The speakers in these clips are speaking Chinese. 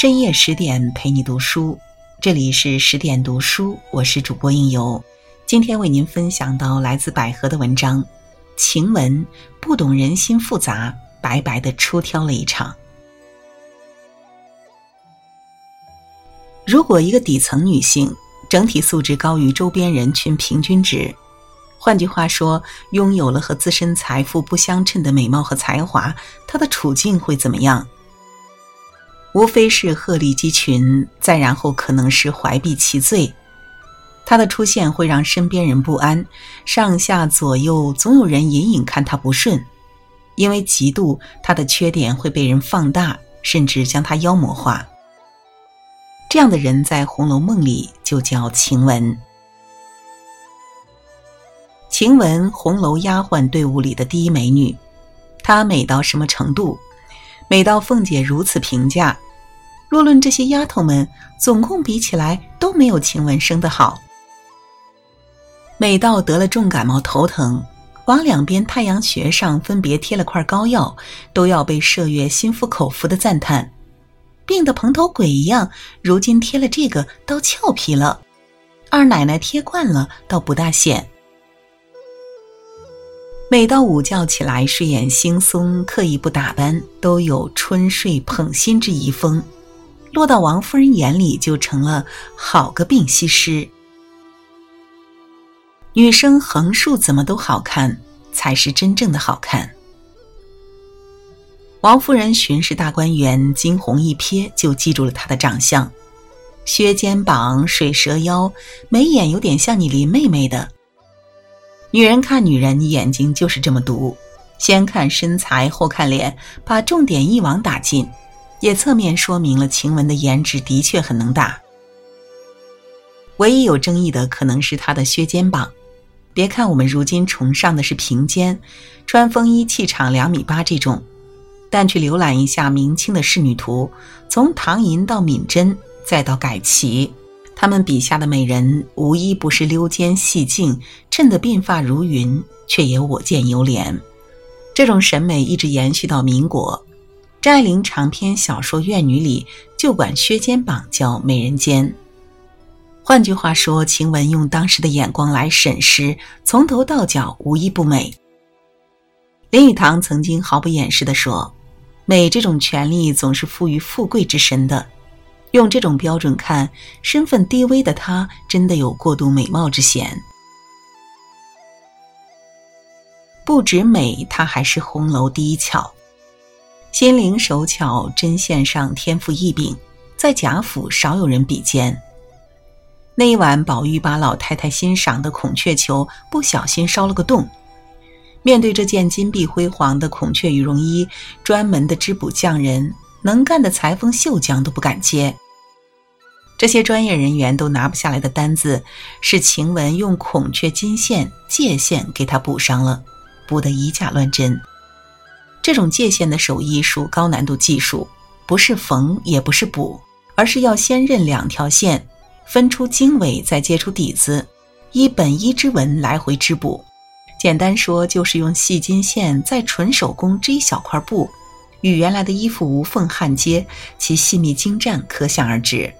深夜十点陪你读书，这里是十点读书，我是主播应由。今天为您分享到来自百合的文章，晴雯不懂人心复杂，白白的出挑了一场。如果一个底层女性整体素质高于周边人群平均值，换句话说，拥有了和自身财富不相称的美貌和才华，她的处境会怎么样？无非是鹤立鸡群，再然后可能是怀璧其罪。她的出现会让身边人不安，上下左右总有人隐隐看她不顺，因为嫉妒她的缺点会被人放大，甚至将她妖魔化。这样的人在《红楼梦》里就叫晴雯。晴雯，红楼丫鬟队伍里的第一美女，她美到什么程度？每到凤姐如此评价：若论这些丫头们，总共比起来都没有晴雯生得好。每到得了重感冒头疼，往两边太阳穴上分别贴了块膏药，都要被麝月心服口服的赞叹。病得蓬头鬼一样，如今贴了这个倒俏皮了；二奶奶贴惯了，倒不大显。每到午觉起来，睡眼惺忪，刻意不打扮，都有春睡捧心之遗风；落到王夫人眼里，就成了好个病西施。女生横竖怎么都好看，才是真正的好看。王夫人巡视大观园，惊鸿一瞥就记住了她的长相：削肩膀、水蛇腰，眉眼有点像你林妹妹的。女人看女人，眼睛就是这么毒，先看身材，后看脸，把重点一网打尽，也侧面说明了晴雯的颜值的确很能打。唯一有争议的可能是她的削肩膀。别看我们如今崇尚的是平肩，穿风衣气场两米八这种。但去浏览一下明清的仕女图，从唐寅到敏贞，再到改齐，他们笔下的美人无一不是溜肩细颈，衬得鬓发如云，却也我见犹怜。这种审美一直延续到民国，张爱玲长篇小说《怨女》里就管削肩膀叫美人肩。换句话说，晴雯用当时的眼光来审视，从头到脚无一不美。林语堂曾经毫不掩饰地说。美这种权利总是赋予富贵之身的，用这种标准看，身份低微的她真的有过度美貌之嫌。不止美，她还是红楼第一巧，心灵手巧，针线上天赋异禀，在贾府少有人比肩。那一晚，宝玉把老太太欣赏的孔雀球不小心烧了个洞。面对这件金碧辉煌的孔雀羽绒衣，专门的织补匠人、能干的裁缝绣匠都不敢接。这些专业人员都拿不下来的单子，是晴雯用孔雀金线界线给他补上了，补得以假乱真。这种界线的手艺属高难度技术，不是缝也不是补，而是要先认两条线，分出经纬，再接出底子，依本一之纹来回织补。简单说，就是用细金线在纯手工织一小块布，与原来的衣服无缝焊接，其细密精湛可想而知。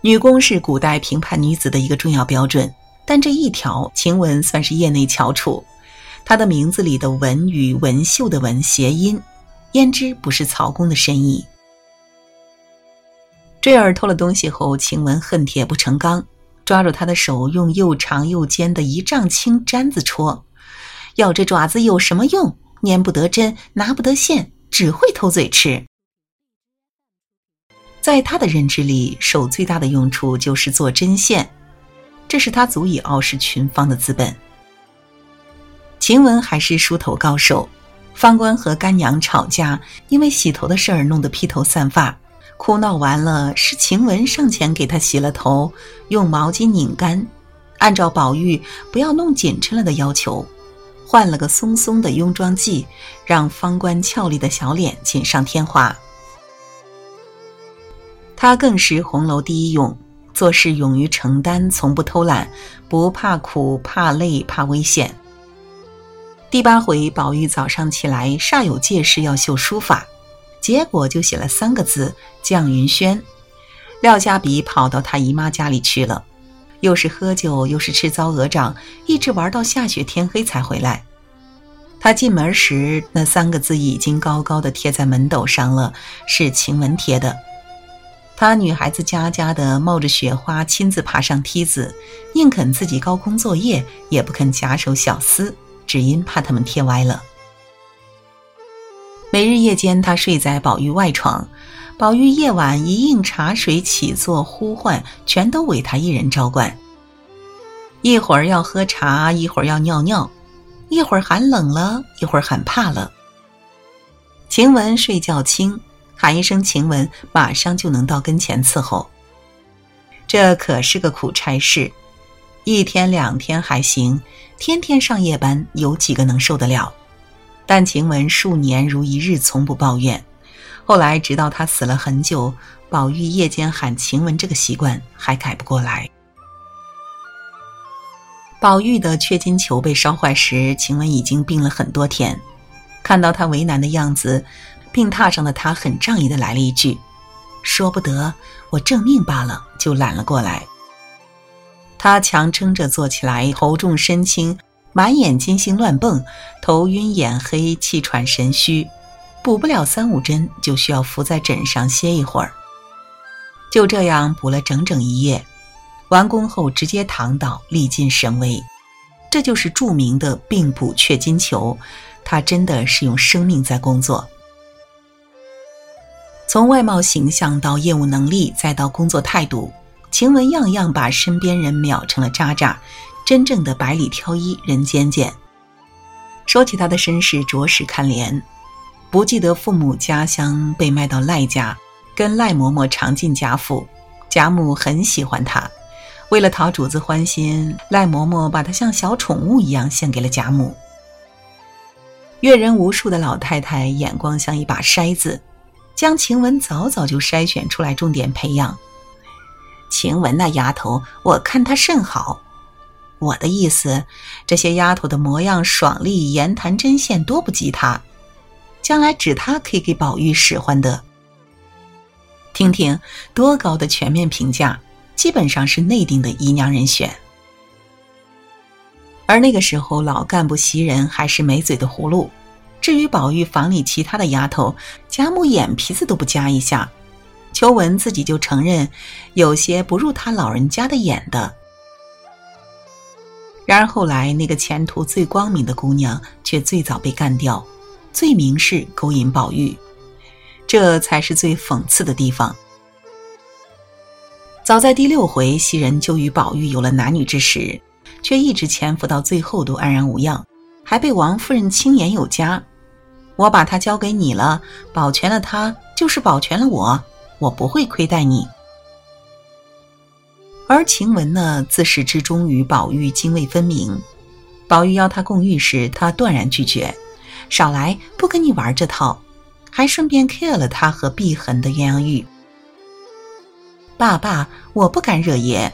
女工是古代评判女子的一个重要标准，但这一条，晴雯算是业内翘楚。她的名字里的“文”与文绣的“文”谐音，焉知不是曹公的深意？坠儿偷了东西后，晴雯恨铁不成钢。抓住他的手，用又长又尖的一丈青簪子戳，要这爪子有什么用？粘不得针，拿不得线，只会偷嘴吃。在他的认知里，手最大的用处就是做针线，这是他足以傲视群芳的资本。晴雯还是梳头高手，方官和干娘吵架，因为洗头的事儿弄得披头散发。哭闹完了，是晴雯上前给他洗了头，用毛巾拧干，按照宝玉不要弄紧抻了的要求，换了个松松的雍妆髻，让方官俏丽的小脸锦上添花。他更是红楼第一勇，做事勇于承担，从不偷懒，不怕苦、怕累、怕危险。第八回，宝玉早上起来煞有介事要绣书法。结果就写了三个字“降云轩”。廖家比跑到他姨妈家里去了，又是喝酒又是吃糟鹅掌，一直玩到下雪天黑才回来。他进门时，那三个字已经高高的贴在门斗上了，是晴雯贴的。他女孩子家家的冒着雪花亲自爬上梯子，宁肯自己高空作业，也不肯假手小厮，只因怕他们贴歪了。每日夜间，他睡在宝玉外床，宝玉夜晚一应茶水起坐呼唤，全都委他一人照管。一会儿要喝茶，一会儿要尿尿，一会儿喊冷了，一会儿喊怕了。晴雯睡觉轻。喊一声“晴雯”，马上就能到跟前伺候。这可是个苦差事，一天两天还行，天天上夜班，有几个能受得了？但晴雯数年如一日，从不抱怨。后来直到他死了很久，宝玉夜间喊晴雯这个习惯还改不过来。宝玉的缺金球被烧坏时，晴雯已经病了很多天，看到他为难的样子。病榻上的他很仗义的来了一句：“说不得，我正命罢了。”就揽了过来。他强撑着坐起来，头重身轻，满眼金星乱蹦，头晕眼黑，气喘神虚，补不了三五针，就需要伏在枕上歇一会儿。就这样补了整整一夜，完工后直接躺倒，力尽神微。这就是著名的病补却金球，他真的是用生命在工作。从外貌形象到业务能力，再到工作态度，晴雯样样把身边人秒成了渣渣，真正的百里挑一，人间见。说起他的身世，着实堪怜。不记得父母家乡，被卖到赖家，跟赖嬷嬷常进贾府。贾母很喜欢他，为了讨主子欢心，赖嬷嬷把他像小宠物一样献给了贾母。阅人无数的老太太眼光像一把筛子。将晴雯早早就筛选出来，重点培养。晴雯那丫头，我看她甚好。我的意思，这些丫头的模样爽利，言谈针线多不及她。将来指她可以给宝玉使唤的。听听多高的全面评价，基本上是内定的姨娘人选。而那个时候，老干部袭人还是没嘴的葫芦。至于宝玉房里其他的丫头，贾母眼皮子都不夹一下。秋文自己就承认，有些不入他老人家的眼的。然而后来，那个前途最光明的姑娘却最早被干掉，罪名是勾引宝玉，这才是最讽刺的地方。早在第六回，袭人就与宝玉有了男女之时，却一直潜伏到最后都安然无恙，还被王夫人轻言有加。我把他交给你了，保全了他，就是保全了我，我不会亏待你。而晴雯呢，自始至终与宝玉泾渭分明。宝玉邀她共浴时，她断然拒绝，少来，不跟你玩这套，还顺便 care 了他和碧痕的鸳鸯浴。爸爸，我不敢惹爷，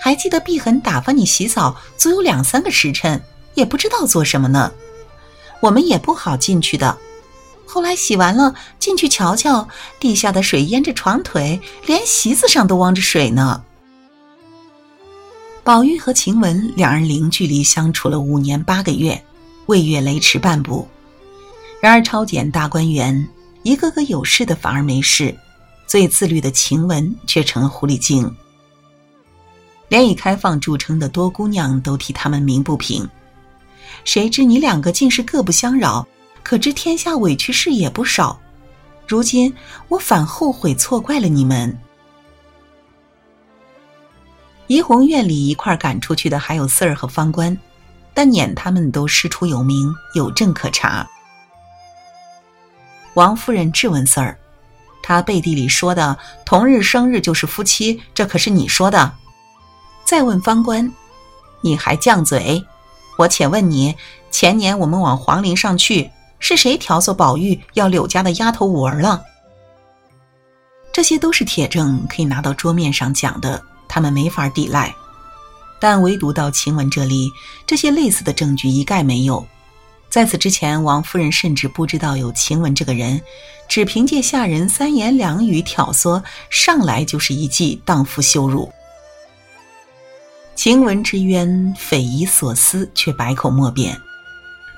还记得碧痕打发你洗澡，足有两三个时辰，也不知道做什么呢。我们也不好进去的。后来洗完了，进去瞧瞧，地下的水淹着床腿，连席子上都汪着水呢。宝玉和晴雯两人零距离相处了五年八个月，未越雷池半步。然而抄检大观园，一个个有事的反而没事，最自律的晴雯却成了狐狸精。连以开放著称的多姑娘都替他们鸣不平。谁知你两个竟是各不相扰，可知天下委屈事也不少。如今我反后悔错怪了你们。怡红院里一块赶出去的还有四儿和方官，但撵他们都师出有名，有证可查。王夫人质问四儿：“他背地里说的同日生日就是夫妻，这可是你说的？”再问方官：“你还犟嘴？”我且问你，前年我们往皇陵上去，是谁挑唆宝玉要柳家的丫头五儿了？这些都是铁证，可以拿到桌面上讲的，他们没法抵赖。但唯独到晴雯这里，这些类似的证据一概没有。在此之前，王夫人甚至不知道有晴雯这个人，只凭借下人三言两语挑唆，上来就是一记荡妇羞辱。晴雯之冤，匪夷所思，却百口莫辩。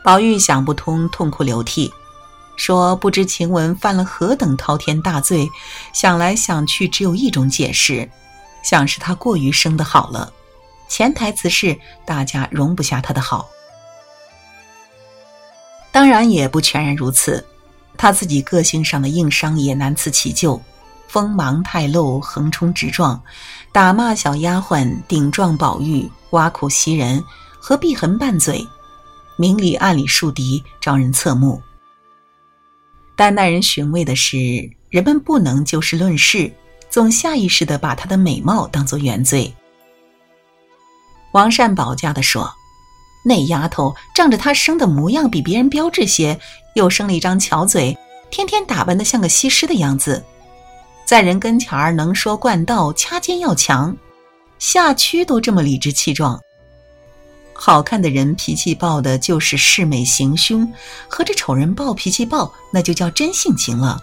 宝玉想不通，痛哭流涕，说不知晴雯犯了何等滔天大罪，想来想去，只有一种解释，想是她过于生得好了。潜台词是大家容不下她的好。当然也不全然如此，他自己个性上的硬伤也难辞其咎，锋芒太露，横冲直撞，打骂小丫鬟，顶撞宝玉，挖苦袭人，和碧痕拌嘴，明里暗里树敌，招人侧目。但耐人寻味的是，人们不能就事论事，总下意识地把她的美貌当作原罪。王善保家的说。那丫头仗着她生的模样比别人标致些，又生了一张巧嘴，天天打扮的像个西施的样子，在人跟前儿能说惯道，掐尖要强，下区都这么理直气壮。好看的人脾气暴的，就是恃美行凶；和这丑人暴脾气暴，那就叫真性情了。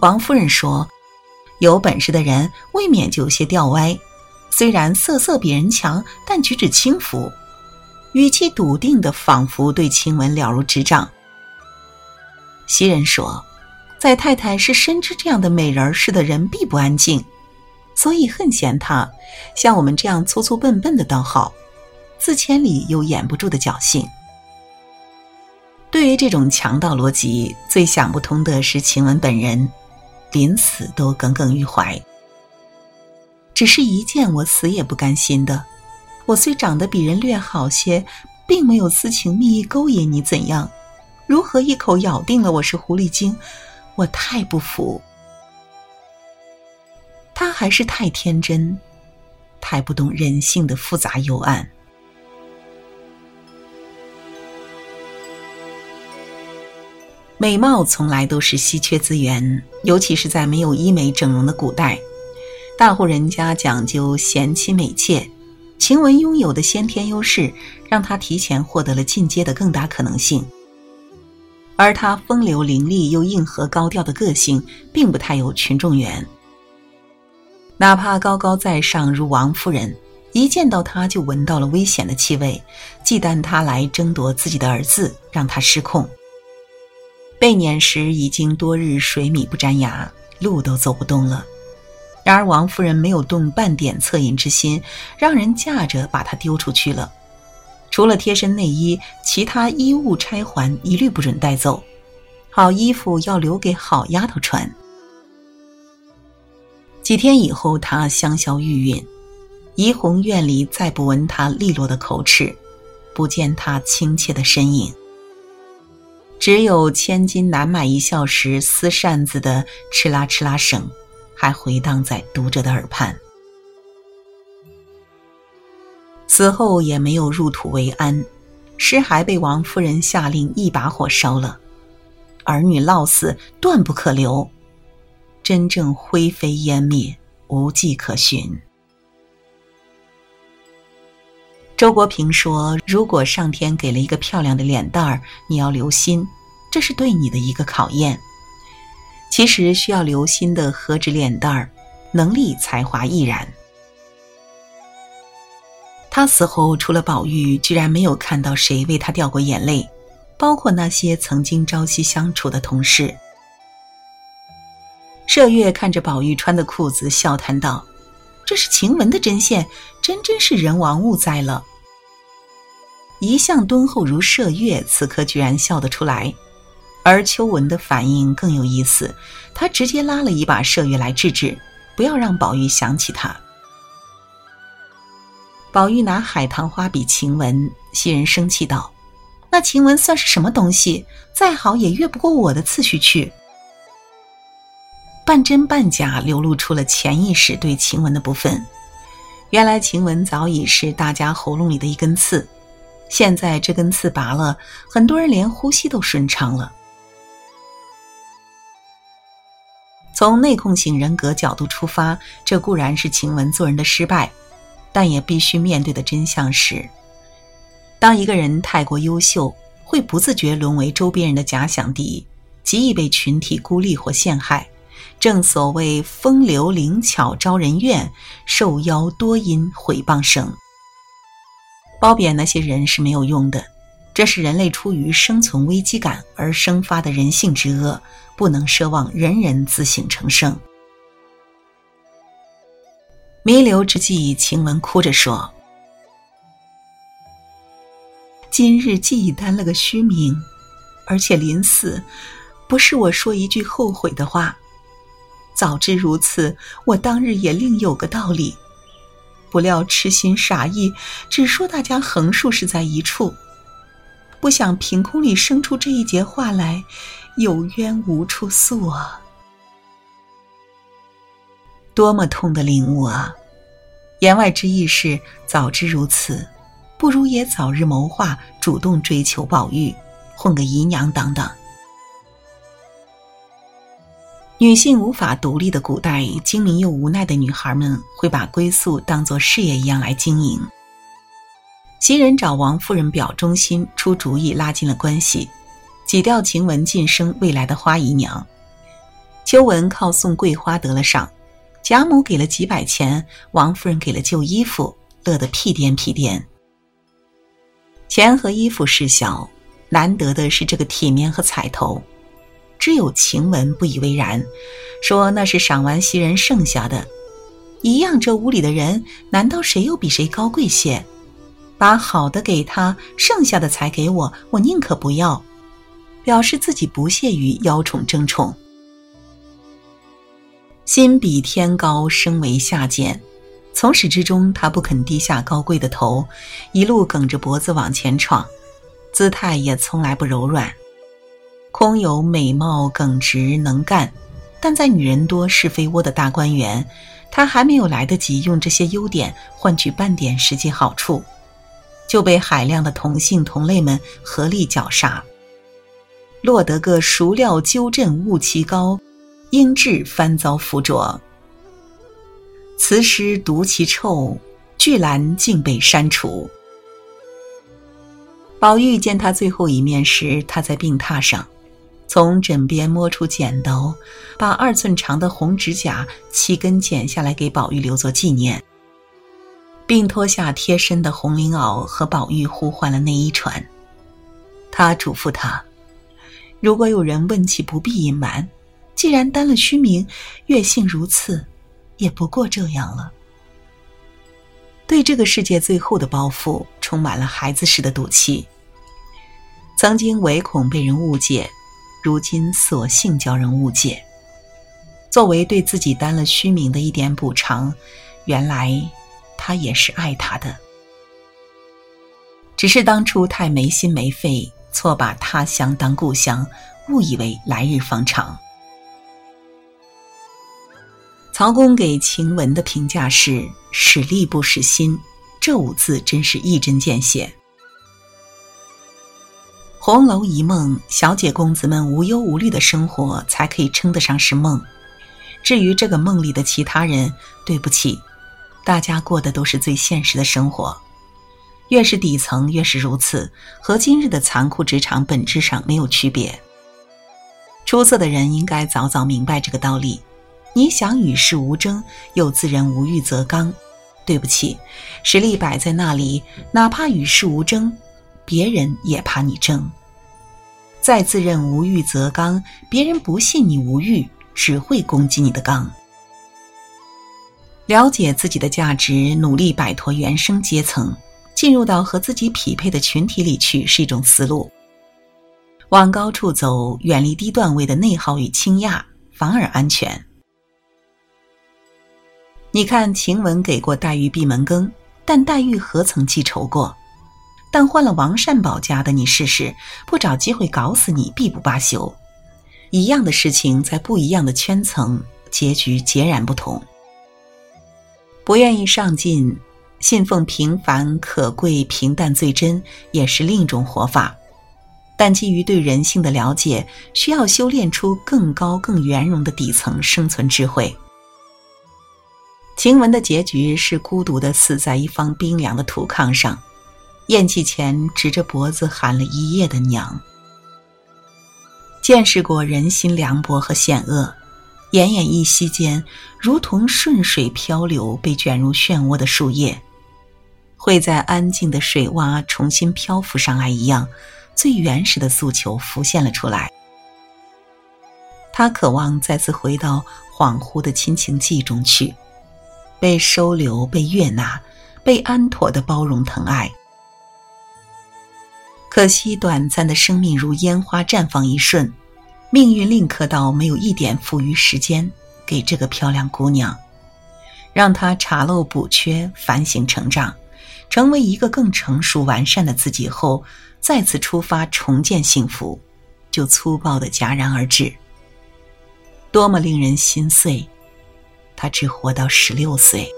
王夫人说：“有本事的人，未免就有些掉歪。”虽然色色比人强，但举止轻浮，语气笃定的，仿佛对晴雯了如指掌。袭人说：“在太太是深知这样的美人似的人必不安静，所以恨嫌她。像我们这样粗粗笨笨的倒好，自千里又掩不住的侥幸。”对于这种强盗逻辑，最想不通的是晴雯本人，临死都耿耿于怀。只是一件我死也不甘心的。我虽长得比人略好些，并没有私情蜜意勾引你，怎样？如何一口咬定了我是狐狸精？我太不服。他还是太天真，太不懂人性的复杂幽暗。美貌从来都是稀缺资源，尤其是在没有医美整容的古代。大户人家讲究贤妻美妾，晴雯拥有的先天优势，让她提前获得了进阶的更大可能性。而她风流伶俐又硬核高调的个性，并不太有群众缘。哪怕高高在上如王夫人，一见到她就闻到了危险的气味，忌惮她来争夺自己的儿子，让她失控。被撵时已经多日水米不沾牙，路都走不动了。然而王夫人没有动半点恻隐之心，让人架着把她丢出去了。除了贴身内衣，其他衣物钗环一律不准带走。好衣服要留给好丫头穿。几天以后，她香消玉殒，怡红院里再不闻她利落的口齿，不见她亲切的身影，只有千金难买一笑时撕扇子的哧啦哧啦声。还回荡在读者的耳畔。死后也没有入土为安，尸骸被王夫人下令一把火烧了，儿女落死断不可留，真正灰飞烟灭，无迹可寻。周国平说：“如果上天给了一个漂亮的脸蛋儿，你要留心，这是对你的一个考验。”其实需要留心的何止脸蛋儿，能力才华亦然。他死后，除了宝玉，居然没有看到谁为他掉过眼泪，包括那些曾经朝夕相处的同事。麝月看着宝玉穿的裤子，笑谈道：“这是晴雯的针线，真真是人亡物在了。”一向敦厚如麝月，此刻居然笑得出来。而秋文的反应更有意思，他直接拉了一把麝月来制止，不要让宝玉想起他。宝玉拿海棠花比晴雯，袭人生气道：“那晴雯算是什么东西？再好也越不过我的次序去。”半真半假流露出了潜意识对晴雯的不忿。原来晴雯早已是大家喉咙里的一根刺，现在这根刺拔了，很多人连呼吸都顺畅了。从内控型人格角度出发，这固然是晴雯做人的失败，但也必须面对的真相是：当一个人太过优秀，会不自觉沦为周边人的假想敌，极易被群体孤立或陷害。正所谓“风流灵巧招人怨，受邀多因毁谤生”。褒贬那些人是没有用的，这是人类出于生存危机感而生发的人性之恶，不能奢望人人自省成圣。弥留之际，晴雯哭着说。今日既已担了个虚名，而且临死，不是我说一句后悔的话。早知如此，我当日也另有个道理。不料痴心傻意，只说大家横竖是在一处，不想凭空里生出这一节话来，有冤无处诉啊！多么痛的领悟啊！言外之意是，早知如此。不如也早日谋划，主动追求宝玉，混个姨娘等等。女性无法独立的古代，精明又无奈的女孩们会把归宿当作事业一样来经营。袭人找王夫人表忠心，出主意拉近了关系，挤掉晴雯晋升未来的花姨娘。秋纹靠送桂花得了赏，贾母给了几百钱，王夫人给了旧衣服，乐得屁颠屁颠。钱和衣服事小，难得的是这个体面和彩头。只有晴雯不以为然，说那是赏完袭人剩下的。一样，这屋里的人，难道谁又比谁高贵些？把好的给他，剩下的才给我，我宁可不要。表示自己不屑于邀宠争宠，心比天高，身为下贱。从始至终，他不肯低下高贵的头，一路梗着脖子往前闯，姿态也从来不柔软。空有美貌、耿直、能干，但在女人多、是非窝的大观园，他还没有来得及用这些优点换取半点实际好处，就被海量的同性同类们合力绞杀，落得个孰料鸠振悟其高，英智翻遭附着。词诗读其臭，巨兰竟被删除。宝玉见他最后一面时，他在病榻上，从枕边摸出剪刀，把二寸长的红指甲七根剪下来给宝玉留作纪念，并脱下贴身的红绫袄和宝玉互换了内衣穿。他嘱咐他，如果有人问起，不必隐瞒，既然担了虚名，月幸如此。也不过这样了。对这个世界最后的包袱，充满了孩子似的赌气。曾经唯恐被人误解，如今索性叫人误解。作为对自己担了虚名的一点补偿，原来他也是爱他的，只是当初太没心没肺，错把他乡当故乡，误以为来日方长。曹公给晴雯的评价是“使力不使心”，这五字真是一针见血。红楼一梦，小姐公子们无忧无虑的生活才可以称得上是梦。至于这个梦里的其他人，对不起，大家过的都是最现实的生活。越是底层，越是如此，和今日的残酷职场本质上没有区别。出色的人应该早早明白这个道理。你想与世无争，又自认无欲则刚。对不起，实力摆在那里，哪怕与世无争，别人也怕你争。再自认无欲则刚，别人不信你无欲，只会攻击你的刚。了解自己的价值，努力摆脱原生阶层，进入到和自己匹配的群体里去，是一种思路。往高处走，远离低段位的内耗与倾轧，反而安全。你看，晴雯给过黛玉闭门羹，但黛玉何曾记仇过？但换了王善保家的，你试试，不找机会搞死你，必不罢休。一样的事情，在不一样的圈层，结局截然不同。不愿意上进，信奉平凡可贵、平淡最真，也是另一种活法。但基于对人性的了解，需要修炼出更高、更圆融的底层生存智慧。晴雯的结局是孤独的死在一方冰凉的土炕上，咽气前直着脖子喊了一夜的娘。见识过人心凉薄和险恶，奄奄一息间，如同顺水漂流、被卷入漩涡的树叶，会在安静的水洼重新漂浮上来一样，最原始的诉求浮现了出来。他渴望再次回到恍惚的亲情记中去，被收留、被悦纳、被安妥的包容疼爱。可惜，短暂的生命如烟花绽放一瞬，命运另刻到没有一点富余时间给这个漂亮姑娘，让她查漏补缺、反省成长，成为一个更成熟完善的自己后，再次出发重建幸福，就粗暴的戛然而止。多么令人心碎！她只活到十六岁。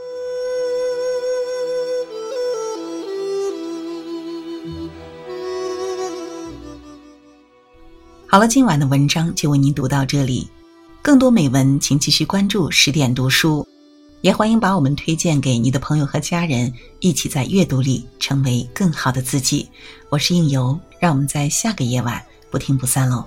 好了，今晚的文章就为您读到这里。更多美文，请继续关注十点读书，也欢迎把我们推荐给你的朋友和家人，一起在阅读里成为更好的自己。我是应由，让我们在下个夜晚不听不散喽。